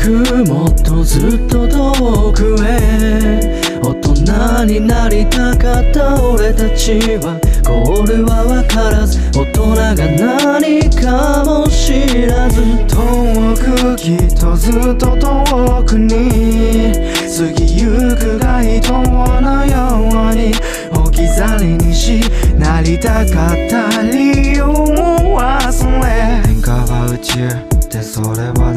くもっとずっと遠くへ大人になりたかった俺たちはゴールは分からず大人が何かも知らず遠くきっとずっと遠くに。過ぎゆく街灯のように置き去りにしなりたかった理由を忘れ変化は宇宙でそれは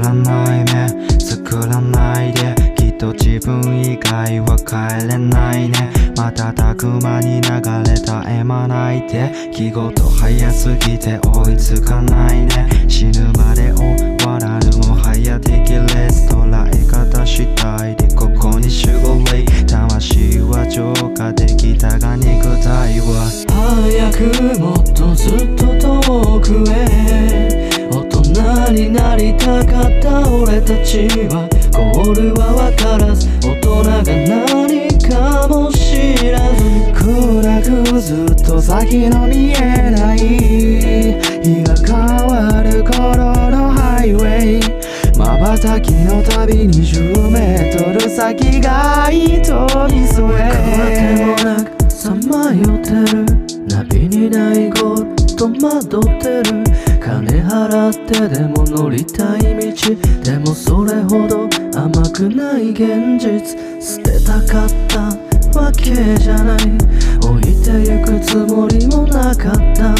らない目作らないで。きっと自分以外は帰れないね。瞬く間に流れたえまないで気事早すぎて追いつかないね。死ぬまで終わらぬもはや敵レス捉え方次第で。ここに守護霊魂は浄化できたが肉体は。早くもっとずっと遠くへ。大人になりたかった俺たちはゴールは分からず大人が何かも知らず暗くずっと先の見えない日が変わる頃のハイウェイ瞬きの旅20メートル先が糸に添えわけもなくさまよってるナビにないゴール戸惑ってる金払ってでも乗りたい道でもそれほど甘くない現実捨てたかったわけじゃない。置いてゆくつもりもなかった。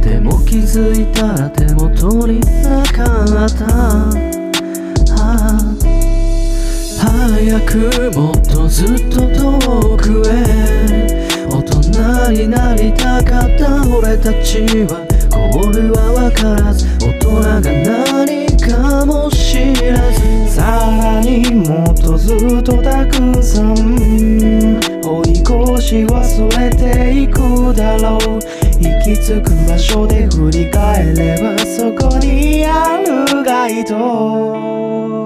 でも気づいたら手元になかった。ああ。早くもっとずっと遠くへ。大人になりたかった俺たちは。が何かも知らず。さらにもっとずっとたくさん追い越し忘れていくだろう。行き着く場所で振り返ればそこにある街灯。